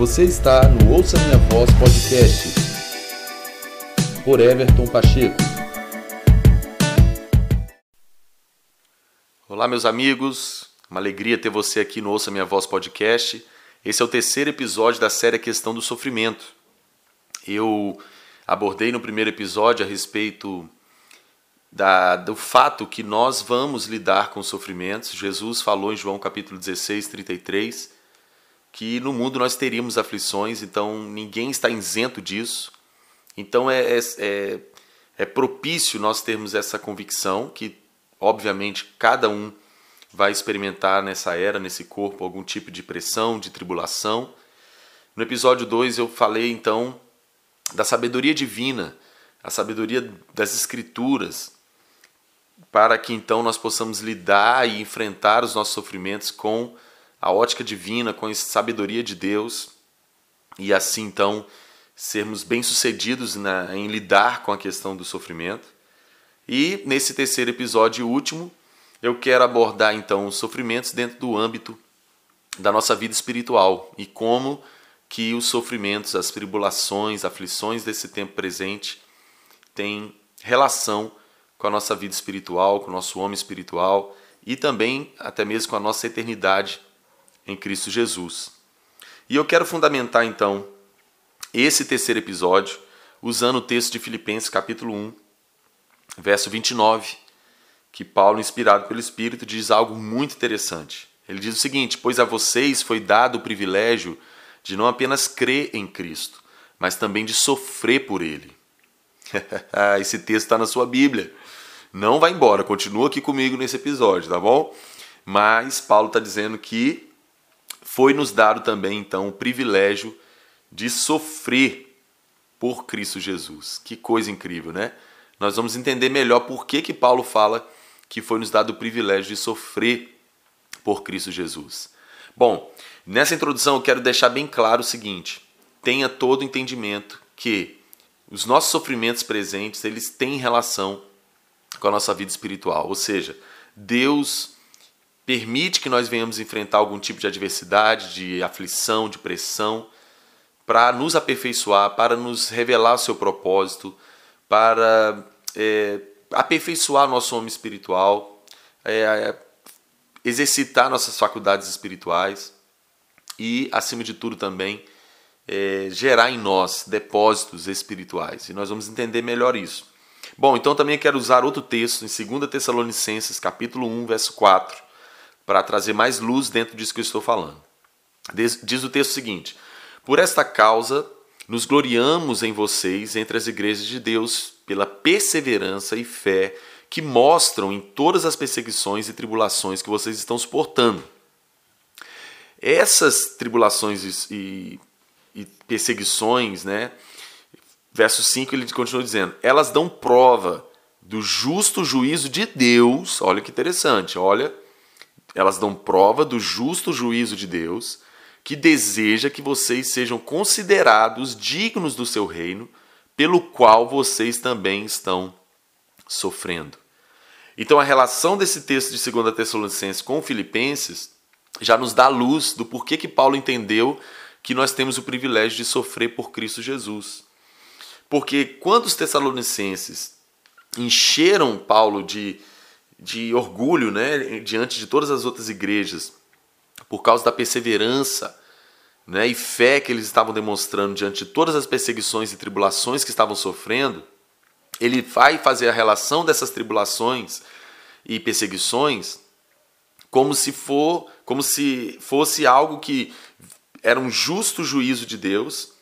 Você está no Ouça Minha Voz Podcast por Everton Pacheco. Olá, meus amigos. Uma alegria ter você aqui no Ouça Minha Voz Podcast. Esse é o terceiro episódio da série Questão do Sofrimento. Eu abordei no primeiro episódio a respeito da, do fato que nós vamos lidar com sofrimentos. Jesus falou em João capítulo 16, 33, que no mundo nós teríamos aflições, então ninguém está isento disso. Então é, é, é, é propício nós termos essa convicção que, obviamente, cada um vai experimentar nessa era, nesse corpo, algum tipo de pressão, de tribulação. No episódio 2 eu falei então da sabedoria divina, a sabedoria das Escrituras, para que então nós possamos lidar e enfrentar os nossos sofrimentos com a ótica divina, com a sabedoria de Deus e assim então sermos bem-sucedidos em lidar com a questão do sofrimento. E nesse terceiro episódio último, eu quero abordar então os sofrimentos dentro do âmbito da nossa vida espiritual e como que os sofrimentos, as tribulações, aflições desse tempo presente têm relação com a nossa vida espiritual, com o nosso homem espiritual e também até mesmo com a nossa eternidade em Cristo Jesus. E eu quero fundamentar então esse terceiro episódio usando o texto de Filipenses capítulo 1, verso 29, que Paulo, inspirado pelo Espírito, diz algo muito interessante. Ele diz o seguinte: Pois a vocês foi dado o privilégio de não apenas crer em Cristo, mas também de sofrer por Ele. Esse texto está na sua Bíblia. Não vai embora, continua aqui comigo nesse episódio, tá bom? Mas Paulo está dizendo que foi nos dado também então o privilégio de sofrer por Cristo Jesus. Que coisa incrível, né? Nós vamos entender melhor por que, que Paulo fala que foi nos dado o privilégio de sofrer por Cristo Jesus. Bom, nessa introdução eu quero deixar bem claro o seguinte: tenha todo entendimento que os nossos sofrimentos presentes eles têm relação com a nossa vida espiritual. Ou seja, Deus permite que nós venhamos enfrentar algum tipo de adversidade, de aflição, de pressão, para nos aperfeiçoar, para nos revelar o seu propósito, para é, aperfeiçoar nosso homem espiritual, é, exercitar nossas faculdades espirituais e, acima de tudo, também é, gerar em nós depósitos espirituais. E nós vamos entender melhor isso. Bom, então também quero usar outro texto em 2 Tessalonicenses, capítulo 1, verso 4, para trazer mais luz dentro disso que eu estou falando. Diz o texto seguinte: Por esta causa nos gloriamos em vocês entre as igrejas de Deus pela perseverança e fé que mostram em todas as perseguições e tribulações que vocês estão suportando. Essas tribulações e, e perseguições, né, verso 5 ele continua dizendo: Elas dão prova do justo juízo de Deus. Olha que interessante, olha. Elas dão prova do justo juízo de Deus, que deseja que vocês sejam considerados dignos do seu reino, pelo qual vocês também estão sofrendo. Então a relação desse texto de 2 Tessalonicenses com Filipenses já nos dá luz do porquê que Paulo entendeu que nós temos o privilégio de sofrer por Cristo Jesus. Porque quando os tessalonicenses encheram Paulo de, de orgulho né, diante de todas as outras igrejas, por causa da perseverança né, e fé que eles estavam demonstrando diante de todas as perseguições e tribulações que estavam sofrendo, ele vai fazer a relação dessas tribulações e perseguições como se for, como se fosse algo que era um justo juízo de Deus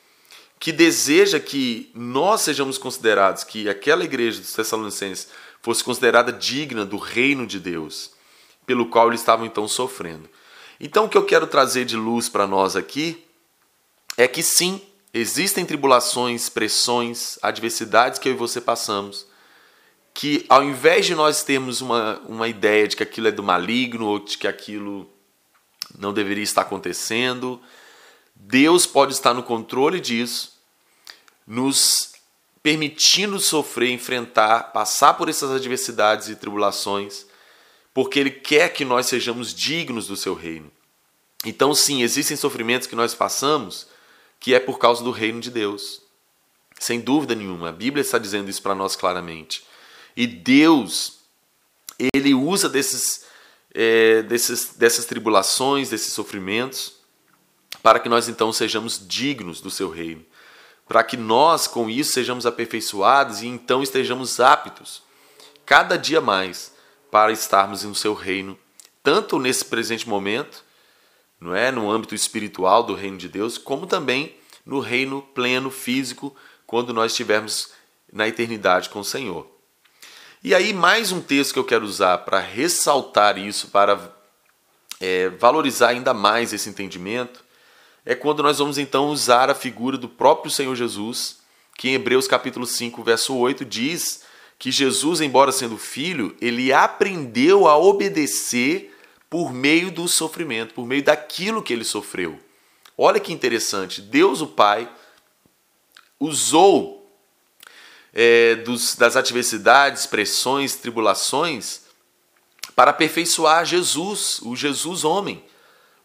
que deseja que nós sejamos considerados, que aquela igreja dos Tessalonicenses fosse considerada digna do reino de Deus, pelo qual eles estavam então sofrendo. Então, o que eu quero trazer de luz para nós aqui é que sim, existem tribulações, pressões, adversidades que eu e você passamos, que ao invés de nós termos uma, uma ideia de que aquilo é do maligno ou de que aquilo não deveria estar acontecendo, Deus pode estar no controle disso, nos permitindo sofrer, enfrentar, passar por essas adversidades e tribulações, porque Ele quer que nós sejamos dignos do seu reino. Então, sim, existem sofrimentos que nós passamos que é por causa do reino de Deus. Sem dúvida nenhuma, a Bíblia está dizendo isso para nós claramente. E Deus, ele usa desses, é, desses, dessas tribulações, desses sofrimentos, para que nós então sejamos dignos do seu reino. Para que nós, com isso, sejamos aperfeiçoados e então estejamos aptos, cada dia mais, para estarmos no seu reino, tanto nesse presente momento, não é, no âmbito espiritual do reino de Deus, como também no reino pleno físico, quando nós estivermos na eternidade com o Senhor. E aí, mais um texto que eu quero usar para ressaltar isso, para é, valorizar ainda mais esse entendimento, é quando nós vamos então usar a figura do próprio Senhor Jesus, que em Hebreus capítulo 5, verso 8 diz que Jesus, embora sendo filho, ele aprendeu a obedecer por meio do sofrimento, por meio daquilo que ele sofreu. Olha que interessante, Deus o Pai usou é, dos, das adversidades, pressões, tribulações para aperfeiçoar Jesus, o Jesus homem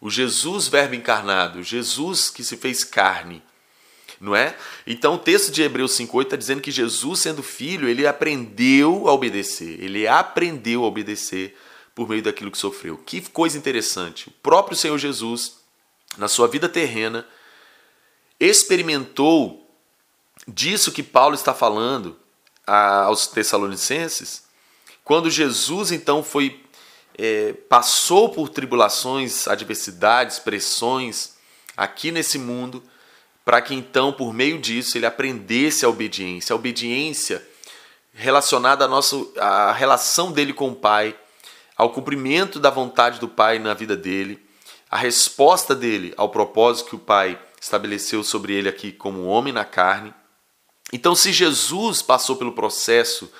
o Jesus Verbo encarnado, Jesus que se fez carne, não é? Então o texto de Hebreus 5:8 está dizendo que Jesus, sendo filho, ele aprendeu a obedecer, ele aprendeu a obedecer por meio daquilo que sofreu. Que coisa interessante! O próprio Senhor Jesus, na sua vida terrena, experimentou disso que Paulo está falando aos Tessalonicenses, quando Jesus então foi é, passou por tribulações, adversidades, pressões aqui nesse mundo, para que então, por meio disso, ele aprendesse a obediência. A obediência relacionada à, nossa, à relação dele com o Pai, ao cumprimento da vontade do Pai na vida dele, a resposta dele ao propósito que o Pai estabeleceu sobre ele aqui como homem na carne. Então, se Jesus passou pelo processo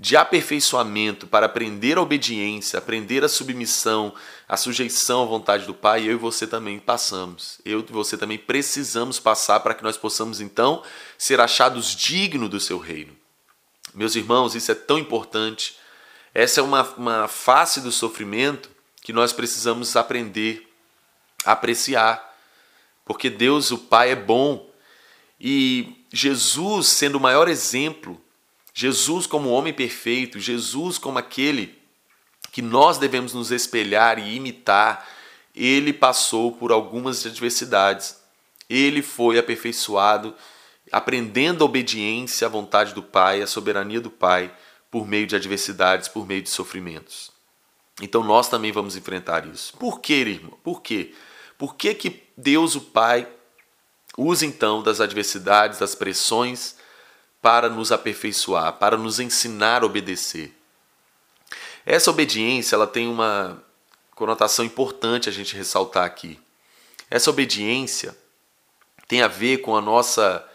de aperfeiçoamento para aprender a obediência, aprender a submissão, a sujeição à vontade do Pai, eu e você também passamos. Eu e você também precisamos passar para que nós possamos então ser achados dignos do seu reino. Meus irmãos, isso é tão importante. Essa é uma, uma face do sofrimento que nós precisamos aprender apreciar. Porque Deus, o Pai, é bom. E Jesus, sendo o maior exemplo Jesus como homem perfeito, Jesus como aquele que nós devemos nos espelhar e imitar, ele passou por algumas adversidades. Ele foi aperfeiçoado, aprendendo a obediência à vontade do Pai, à soberania do Pai, por meio de adversidades, por meio de sofrimentos. Então nós também vamos enfrentar isso. Por quê, irmão? Por quê? Por que, que Deus, o Pai, usa então das adversidades, das pressões, para nos aperfeiçoar, para nos ensinar a obedecer. Essa obediência ela tem uma conotação importante a gente ressaltar aqui. Essa obediência tem a ver com a nossa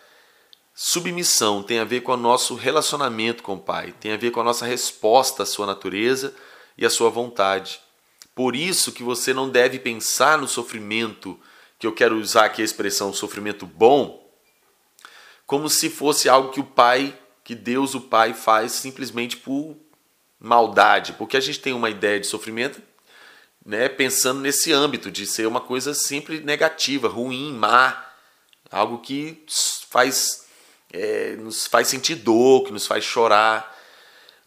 submissão, tem a ver com o nosso relacionamento com o Pai, tem a ver com a nossa resposta à sua natureza e à sua vontade. Por isso que você não deve pensar no sofrimento, que eu quero usar aqui a expressão sofrimento bom, como se fosse algo que o Pai, que Deus, o Pai, faz simplesmente por maldade, porque a gente tem uma ideia de sofrimento né, pensando nesse âmbito de ser uma coisa sempre negativa, ruim, má, algo que faz, é, nos faz sentir dor, que nos faz chorar.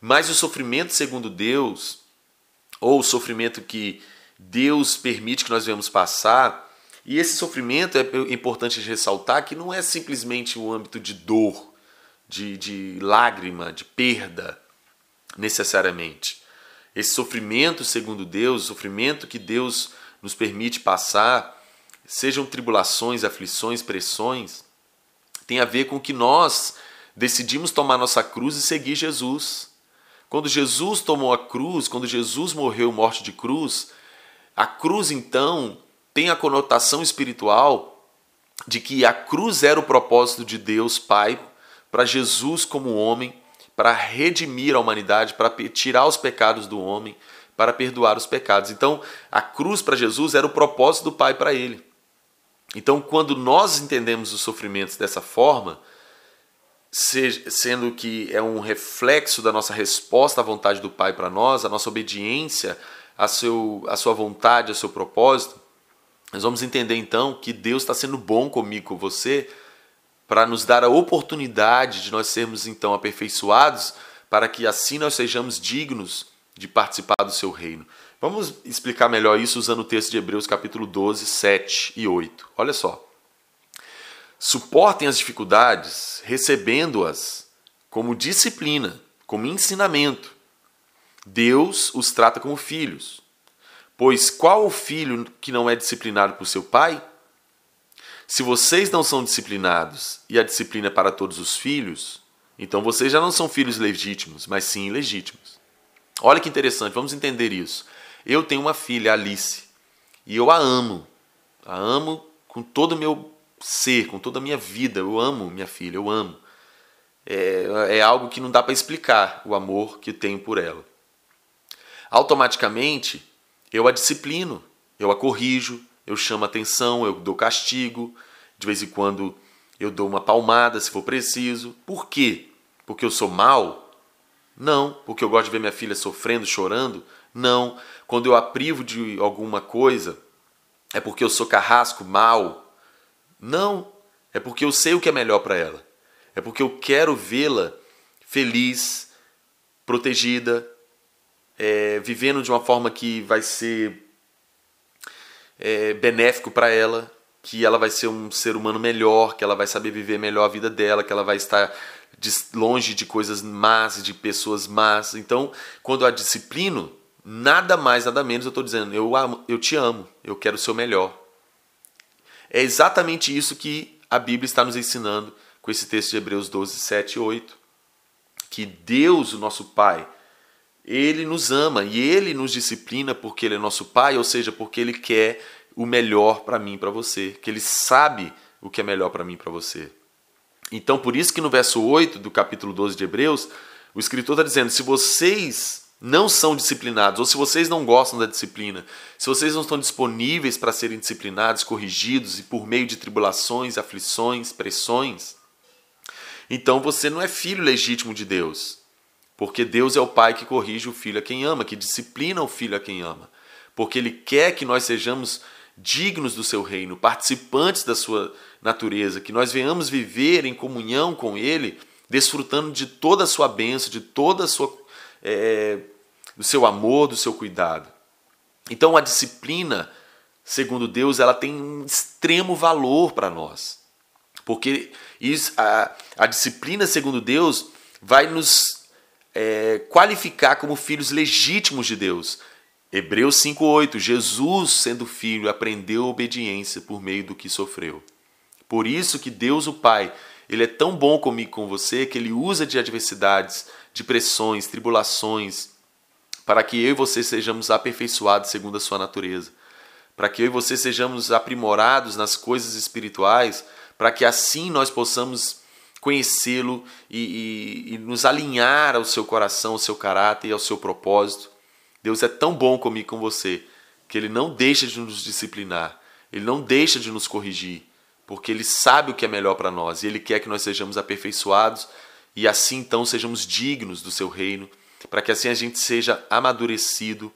Mas o sofrimento segundo Deus, ou o sofrimento que Deus permite que nós venhamos passar, e esse sofrimento é importante ressaltar que não é simplesmente o âmbito de dor, de, de lágrima, de perda, necessariamente. Esse sofrimento, segundo Deus, o sofrimento que Deus nos permite passar, sejam tribulações, aflições, pressões, tem a ver com que nós decidimos tomar nossa cruz e seguir Jesus. Quando Jesus tomou a cruz, quando Jesus morreu morte de cruz, a cruz então tem a conotação espiritual de que a cruz era o propósito de Deus Pai para Jesus como homem, para redimir a humanidade, para tirar os pecados do homem, para perdoar os pecados. Então, a cruz para Jesus era o propósito do Pai para ele. Então, quando nós entendemos os sofrimentos dessa forma, sendo que é um reflexo da nossa resposta à vontade do Pai para nós, a nossa obediência à, seu, à sua vontade, ao seu propósito, nós vamos entender então que Deus está sendo bom comigo, com você, para nos dar a oportunidade de nós sermos então aperfeiçoados, para que assim nós sejamos dignos de participar do seu reino. Vamos explicar melhor isso usando o texto de Hebreus capítulo 12, 7 e 8. Olha só. Suportem as dificuldades, recebendo-as como disciplina, como ensinamento. Deus os trata como filhos. Pois qual o filho que não é disciplinado por seu pai? Se vocês não são disciplinados e a disciplina é para todos os filhos, então vocês já não são filhos legítimos, mas sim ilegítimos. Olha que interessante, vamos entender isso. Eu tenho uma filha, Alice, e eu a amo. A amo com todo o meu ser, com toda a minha vida. Eu amo minha filha, eu amo. É, é algo que não dá para explicar o amor que tenho por ela. Automaticamente, eu a disciplino, eu a corrijo, eu chamo atenção, eu dou castigo, de vez em quando eu dou uma palmada se for preciso. Por quê? Porque eu sou mal? Não. Porque eu gosto de ver minha filha sofrendo, chorando? Não. Quando eu a privo de alguma coisa, é porque eu sou carrasco, mal? Não. É porque eu sei o que é melhor para ela. É porque eu quero vê-la feliz, protegida, é, vivendo de uma forma que vai ser é, benéfico para ela, que ela vai ser um ser humano melhor, que ela vai saber viver melhor a vida dela, que ela vai estar longe de coisas más, de pessoas más. Então, quando a disciplino, nada mais, nada menos eu estou dizendo, eu, amo, eu te amo, eu quero o seu melhor. É exatamente isso que a Bíblia está nos ensinando com esse texto de Hebreus 12, 7 e 8. Que Deus, o nosso Pai, ele nos ama e ele nos disciplina porque ele é nosso pai, ou seja, porque ele quer o melhor para mim e para você, que ele sabe o que é melhor para mim e para você. Então, por isso que no verso 8 do capítulo 12 de Hebreus, o escritor está dizendo: se vocês não são disciplinados, ou se vocês não gostam da disciplina, se vocês não estão disponíveis para serem disciplinados, corrigidos e por meio de tribulações, aflições, pressões, então você não é filho legítimo de Deus. Porque Deus é o pai que corrige o filho a quem ama, que disciplina o filho a quem ama. Porque ele quer que nós sejamos dignos do seu reino, participantes da sua natureza, que nós venhamos viver em comunhão com ele, desfrutando de toda a sua bênção, de toda a sua é, do seu amor, do seu cuidado. Então a disciplina, segundo Deus, ela tem um extremo valor para nós. Porque isso, a, a disciplina, segundo Deus, vai nos é, qualificar como filhos legítimos de Deus. Hebreus 5,8: Jesus, sendo filho, aprendeu obediência por meio do que sofreu. Por isso que Deus, o Pai, ele é tão bom comigo com você que ele usa de adversidades, de pressões, tribulações, para que eu e você sejamos aperfeiçoados segundo a sua natureza, para que eu e você sejamos aprimorados nas coisas espirituais, para que assim nós possamos conhecê-lo e, e, e, nos alinhar ao seu coração, ao seu caráter e ao seu propósito. Deus é tão bom comigo com você que Ele não deixa de nos disciplinar, Ele não deixa de nos corrigir, porque Ele sabe o que é melhor para nós e Ele quer que nós sejamos aperfeiçoados e assim então sejamos dignos do Seu reino, para que assim a gente seja amadurecido.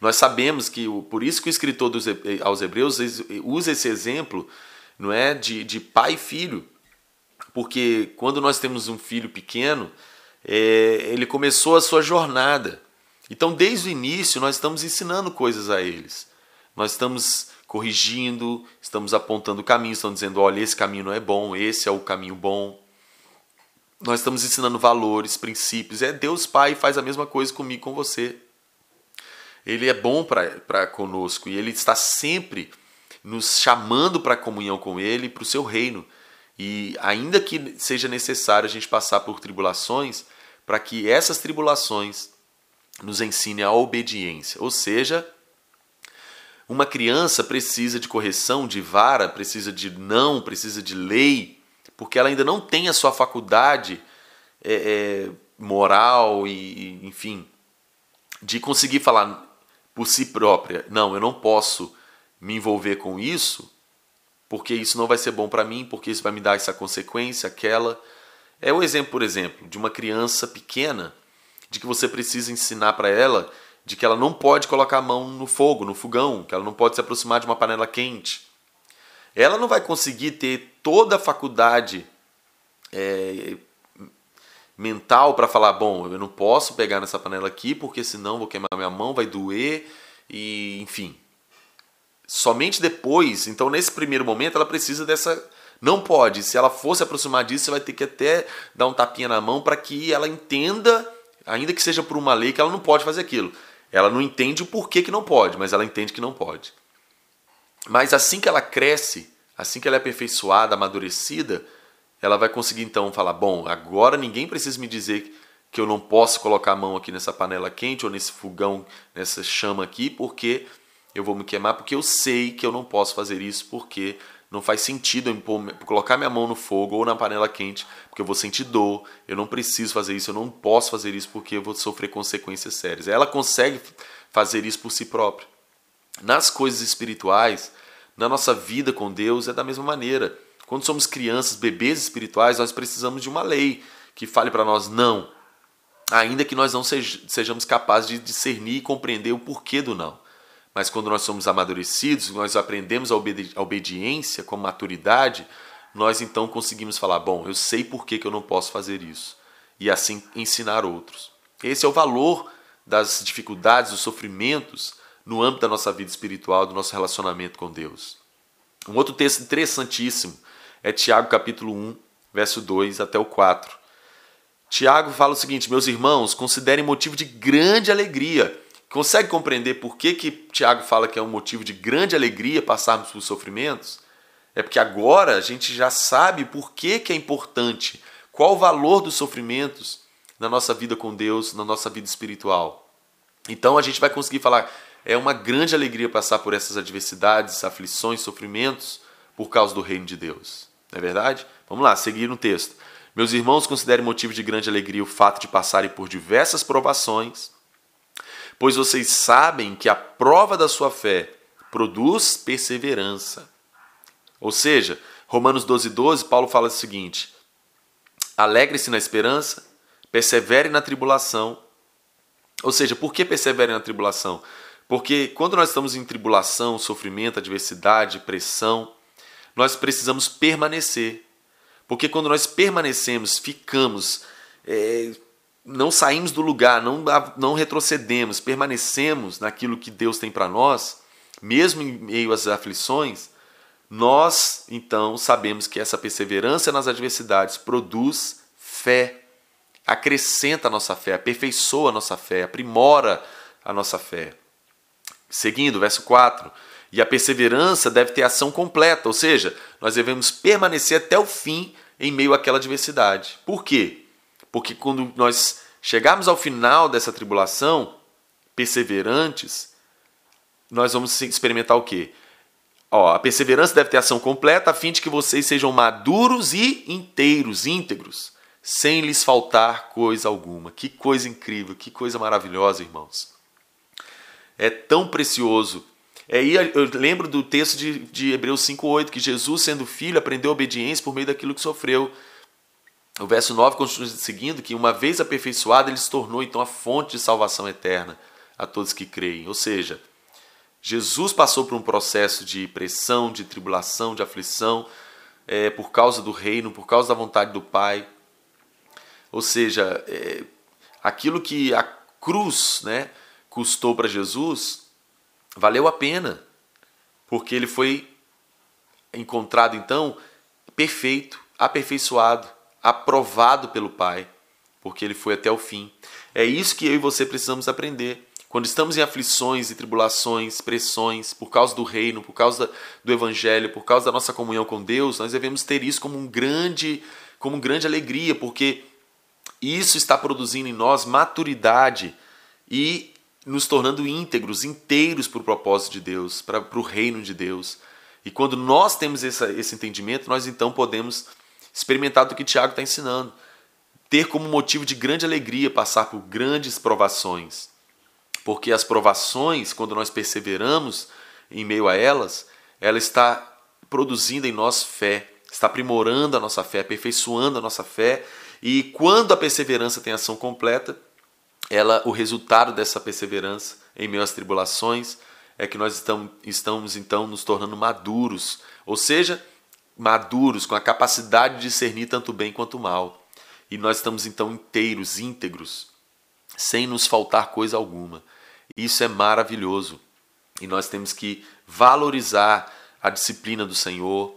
Nós sabemos que, por isso que o escritor dos, aos Hebreus usa esse exemplo não é de, de pai e filho porque quando nós temos um filho pequeno, é, ele começou a sua jornada. Então, desde o início, nós estamos ensinando coisas a eles. Nós estamos corrigindo, estamos apontando caminhos, estamos dizendo: olha, esse caminho não é bom, esse é o caminho bom. Nós estamos ensinando valores, princípios. É Deus Pai faz a mesma coisa comigo, com você. Ele é bom para conosco e ele está sempre nos chamando para a comunhão com ele, para o seu reino. E ainda que seja necessário a gente passar por tribulações, para que essas tribulações nos ensinem a obediência. Ou seja, uma criança precisa de correção, de vara, precisa de não, precisa de lei, porque ela ainda não tem a sua faculdade é, é, moral e, enfim, de conseguir falar por si própria: não, eu não posso me envolver com isso porque isso não vai ser bom para mim, porque isso vai me dar essa consequência, aquela. É o exemplo, por exemplo, de uma criança pequena, de que você precisa ensinar para ela de que ela não pode colocar a mão no fogo, no fogão, que ela não pode se aproximar de uma panela quente. Ela não vai conseguir ter toda a faculdade é, mental para falar: bom, eu não posso pegar nessa panela aqui porque senão vou queimar minha mão, vai doer, e enfim. Somente depois, então nesse primeiro momento, ela precisa dessa. Não pode. Se ela for se aproximar disso, você vai ter que até dar um tapinha na mão para que ela entenda, ainda que seja por uma lei, que ela não pode fazer aquilo. Ela não entende o porquê que não pode, mas ela entende que não pode. Mas assim que ela cresce, assim que ela é aperfeiçoada, amadurecida, ela vai conseguir então falar: bom, agora ninguém precisa me dizer que eu não posso colocar a mão aqui nessa panela quente ou nesse fogão, nessa chama aqui, porque eu vou me queimar, porque eu sei que eu não posso fazer isso, porque não faz sentido eu impor, colocar minha mão no fogo ou na panela quente, porque eu vou sentir dor, eu não preciso fazer isso, eu não posso fazer isso porque eu vou sofrer consequências sérias. Ela consegue fazer isso por si própria. Nas coisas espirituais, na nossa vida com Deus, é da mesma maneira. Quando somos crianças, bebês espirituais, nós precisamos de uma lei que fale para nós não, ainda que nós não sejamos capazes de discernir e compreender o porquê do não. Mas quando nós somos amadurecidos, nós aprendemos a, obedi a obediência com maturidade, nós então conseguimos falar: bom, eu sei por que, que eu não posso fazer isso. E assim ensinar outros. Esse é o valor das dificuldades, dos sofrimentos no âmbito da nossa vida espiritual, do nosso relacionamento com Deus. Um outro texto interessantíssimo é Tiago capítulo 1, verso 2 até o 4. Tiago fala o seguinte: Meus irmãos, considerem motivo de grande alegria Consegue compreender por que, que Tiago fala que é um motivo de grande alegria passarmos por sofrimentos? É porque agora a gente já sabe por que, que é importante, qual o valor dos sofrimentos na nossa vida com Deus, na nossa vida espiritual. Então a gente vai conseguir falar, é uma grande alegria passar por essas adversidades, aflições, sofrimentos por causa do reino de Deus. Não é verdade? Vamos lá, seguir no texto. Meus irmãos, considerem motivo de grande alegria o fato de passarem por diversas provações pois vocês sabem que a prova da sua fé produz perseverança. Ou seja, Romanos 12, 12, Paulo fala o seguinte: alegre-se na esperança, persevere na tribulação. Ou seja, por que persevere na tribulação? Porque quando nós estamos em tribulação, sofrimento, adversidade, pressão, nós precisamos permanecer. Porque quando nós permanecemos, ficamos é, não saímos do lugar, não, não retrocedemos, permanecemos naquilo que Deus tem para nós, mesmo em meio às aflições, nós então sabemos que essa perseverança nas adversidades produz fé, acrescenta a nossa fé, aperfeiçoa a nossa fé, aprimora a nossa fé. Seguindo, verso 4. E a perseverança deve ter ação completa, ou seja, nós devemos permanecer até o fim em meio àquela adversidade. Por quê? Porque quando nós chegarmos ao final dessa tribulação, perseverantes, nós vamos experimentar o quê? Ó, a perseverança deve ter ação completa a fim de que vocês sejam maduros e inteiros, íntegros, sem lhes faltar coisa alguma. Que coisa incrível, que coisa maravilhosa, irmãos. É tão precioso. É, eu lembro do texto de, de Hebreus 5,8, que Jesus, sendo filho, aprendeu obediência por meio daquilo que sofreu. O verso 9 continua seguindo que, uma vez aperfeiçoado, ele se tornou então a fonte de salvação eterna a todos que creem. Ou seja, Jesus passou por um processo de pressão, de tribulação, de aflição, é, por causa do reino, por causa da vontade do Pai. Ou seja, é, aquilo que a cruz né, custou para Jesus valeu a pena, porque ele foi encontrado então perfeito, aperfeiçoado aprovado pelo Pai, porque ele foi até o fim. É isso que eu e você precisamos aprender. Quando estamos em aflições e tribulações, pressões, por causa do reino, por causa do evangelho, por causa da nossa comunhão com Deus, nós devemos ter isso como um grande, como uma grande alegria, porque isso está produzindo em nós maturidade e nos tornando íntegros, inteiros para o propósito de Deus, para, o reino de Deus. E quando nós temos essa, esse entendimento, nós então podemos experimentar do que Tiago está ensinando. Ter como motivo de grande alegria passar por grandes provações. Porque as provações, quando nós perseveramos em meio a elas, ela está produzindo em nós fé, está aprimorando a nossa fé, aperfeiçoando a nossa fé. E quando a perseverança tem ação completa, ela, o resultado dessa perseverança em meio às tribulações é que nós estamos, estamos então nos tornando maduros, ou seja, maduros com a capacidade de discernir tanto bem quanto mal. E nós estamos então inteiros, íntegros, sem nos faltar coisa alguma. Isso é maravilhoso. E nós temos que valorizar a disciplina do Senhor,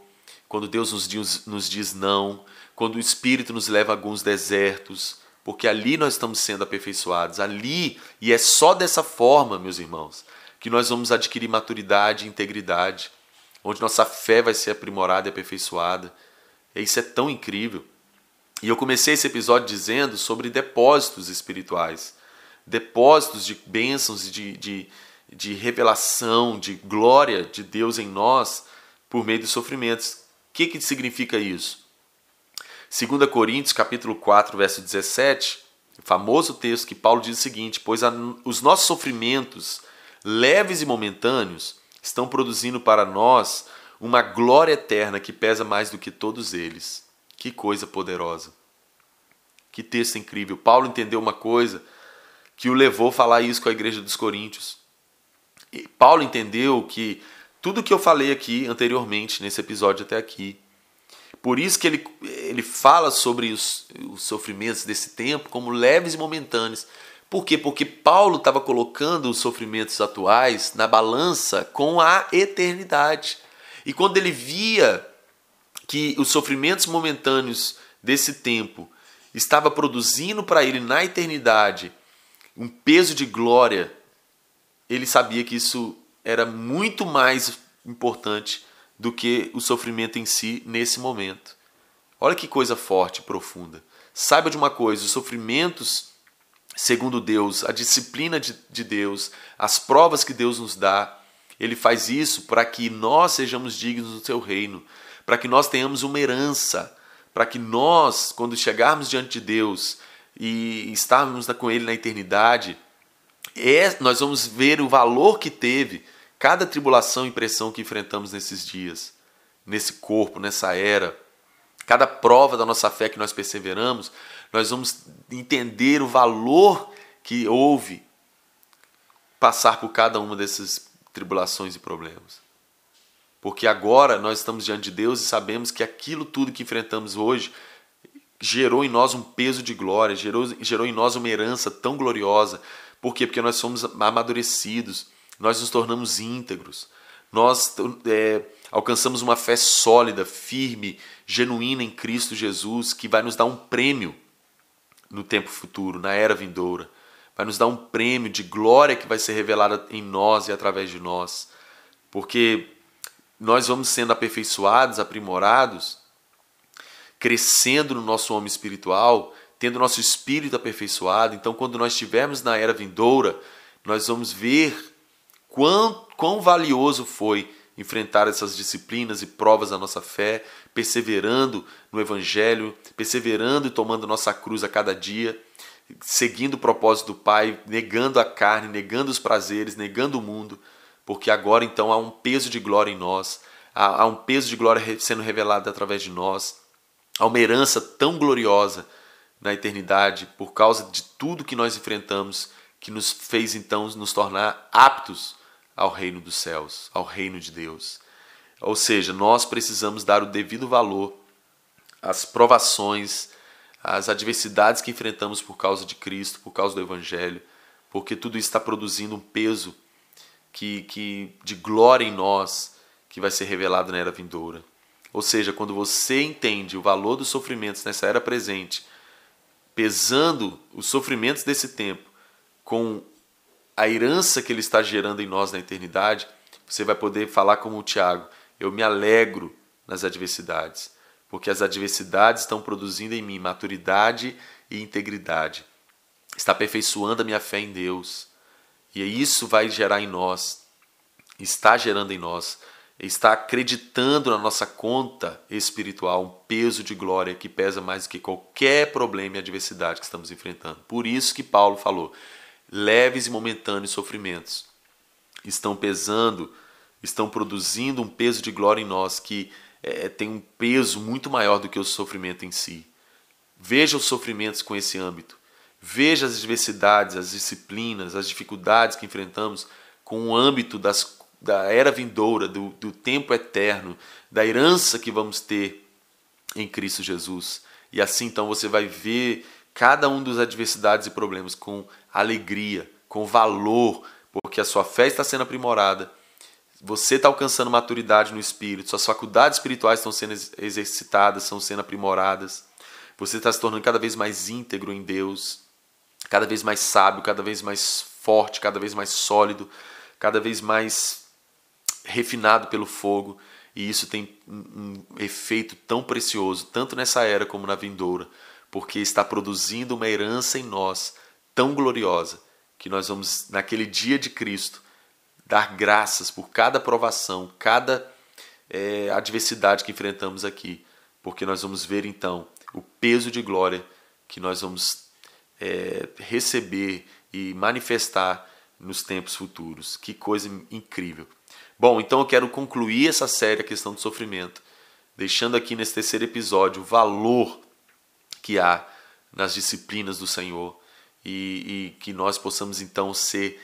quando Deus nos diz, nos diz não, quando o Espírito nos leva a alguns desertos, porque ali nós estamos sendo aperfeiçoados, ali, e é só dessa forma, meus irmãos, que nós vamos adquirir maturidade e integridade, onde nossa fé vai ser aprimorada e aperfeiçoada. E isso é tão incrível. E eu comecei esse episódio dizendo sobre depósitos espirituais, depósitos de bênçãos, de, de, de revelação, de glória de Deus em nós por meio dos sofrimentos. O que, que significa isso? 2 Coríntios capítulo 4, verso 17, famoso texto que Paulo diz o seguinte: Pois a, os nossos sofrimentos, leves e momentâneos, estão produzindo para nós uma glória eterna que pesa mais do que todos eles. Que coisa poderosa. Que texto incrível. Paulo entendeu uma coisa que o levou a falar isso com a igreja dos Coríntios. E Paulo entendeu que tudo que eu falei aqui anteriormente, nesse episódio até aqui, por isso que ele, ele fala sobre os, os sofrimentos desse tempo como leves e momentâneos. Por quê? Porque Paulo estava colocando os sofrimentos atuais na balança com a eternidade. E quando ele via que os sofrimentos momentâneos desse tempo estava produzindo para ele na eternidade um peso de glória, ele sabia que isso era muito mais importante do que o sofrimento em si nesse momento. Olha que coisa forte e profunda. Saiba de uma coisa: os sofrimentos, segundo Deus, a disciplina de, de Deus, as provas que Deus nos dá, Ele faz isso para que nós sejamos dignos do seu reino, para que nós tenhamos uma herança, para que nós, quando chegarmos diante de Deus e estarmos com Ele na eternidade, é, nós vamos ver o valor que teve cada tribulação e pressão que enfrentamos nesses dias, nesse corpo, nessa era, cada prova da nossa fé que nós perseveramos, nós vamos entender o valor que houve passar por cada uma dessas tribulações e problemas. Porque agora nós estamos diante de Deus e sabemos que aquilo tudo que enfrentamos hoje gerou em nós um peso de glória, gerou, gerou em nós uma herança tão gloriosa. Por quê? Porque nós somos amadurecidos, nós nos tornamos íntegros, nós é, alcançamos uma fé sólida, firme, genuína em Cristo Jesus, que vai nos dar um prêmio no tempo futuro, na era vindoura. Vai nos dar um prêmio de glória que vai ser revelada em nós e através de nós. Porque nós vamos sendo aperfeiçoados, aprimorados, crescendo no nosso homem espiritual, tendo nosso espírito aperfeiçoado. Então, quando nós estivermos na era vindoura, nós vamos ver quão, quão valioso foi enfrentar essas disciplinas e provas da nossa fé, perseverando no Evangelho, perseverando e tomando nossa cruz a cada dia, seguindo o propósito do Pai, negando a carne, negando os prazeres, negando o mundo, porque agora então há um peso de glória em nós, há, há um peso de glória sendo revelado através de nós, há uma herança tão gloriosa na eternidade por causa de tudo que nós enfrentamos, que nos fez então nos tornar aptos ao reino dos céus, ao reino de Deus. Ou seja, nós precisamos dar o devido valor às provações, às adversidades que enfrentamos por causa de Cristo, por causa do Evangelho, porque tudo isso está produzindo um peso que, que de glória em nós que vai ser revelado na era vindoura. Ou seja, quando você entende o valor dos sofrimentos nessa era presente, pesando os sofrimentos desse tempo com a herança que Ele está gerando em nós na eternidade, você vai poder falar como o Tiago: Eu me alegro nas adversidades, porque as adversidades estão produzindo em mim maturidade e integridade. Está aperfeiçoando a minha fé em Deus. E isso vai gerar em nós, está gerando em nós, está acreditando na nossa conta espiritual um peso de glória que pesa mais do que qualquer problema e adversidade que estamos enfrentando. Por isso que Paulo falou: leves e momentâneos sofrimentos estão pesando, estão produzindo um peso de glória em nós que é, tem um peso muito maior do que o sofrimento em si. Veja os sofrimentos com esse âmbito. Veja as diversidades, as disciplinas, as dificuldades que enfrentamos com o âmbito das, da era vindoura, do, do tempo eterno, da herança que vamos ter em Cristo Jesus. E assim então você vai ver cada um dos adversidades e problemas com alegria, com valor, porque a sua fé está sendo aprimorada, você está alcançando maturidade no espírito, suas faculdades espirituais estão sendo exercitadas, estão sendo aprimoradas, você está se tornando cada vez mais íntegro em Deus, cada vez mais sábio, cada vez mais forte, cada vez mais sólido, cada vez mais refinado pelo fogo. E isso tem um efeito tão precioso, tanto nessa era como na vindoura, porque está produzindo uma herança em nós tão gloriosa que nós vamos, naquele dia de Cristo, dar graças por cada provação, cada é, adversidade que enfrentamos aqui, porque nós vamos ver então o peso de glória que nós vamos é, receber e manifestar nos tempos futuros. Que coisa incrível. Bom, então eu quero concluir essa série, a questão do sofrimento, deixando aqui nesse terceiro episódio o valor que há nas disciplinas do Senhor e, e que nós possamos então ser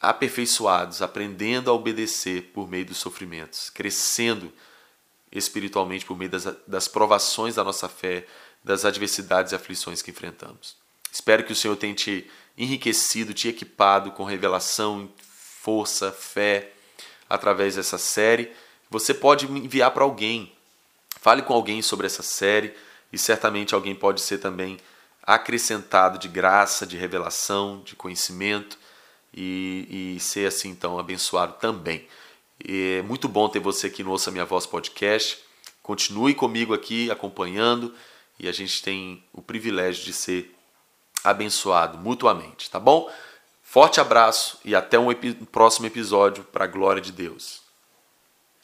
aperfeiçoados, aprendendo a obedecer por meio dos sofrimentos, crescendo espiritualmente por meio das, das provações da nossa fé, das adversidades e aflições que enfrentamos. Espero que o Senhor tenha te enriquecido, te equipado com revelação, força, fé através dessa série. Você pode enviar para alguém. Fale com alguém sobre essa série e certamente alguém pode ser também acrescentado de graça, de revelação, de conhecimento e, e ser assim então abençoado também. É muito bom ter você aqui no Ouça Minha Voz podcast. Continue comigo aqui acompanhando e a gente tem o privilégio de ser abençoado mutuamente, tá bom? Forte abraço e até um próximo episódio para a glória de Deus.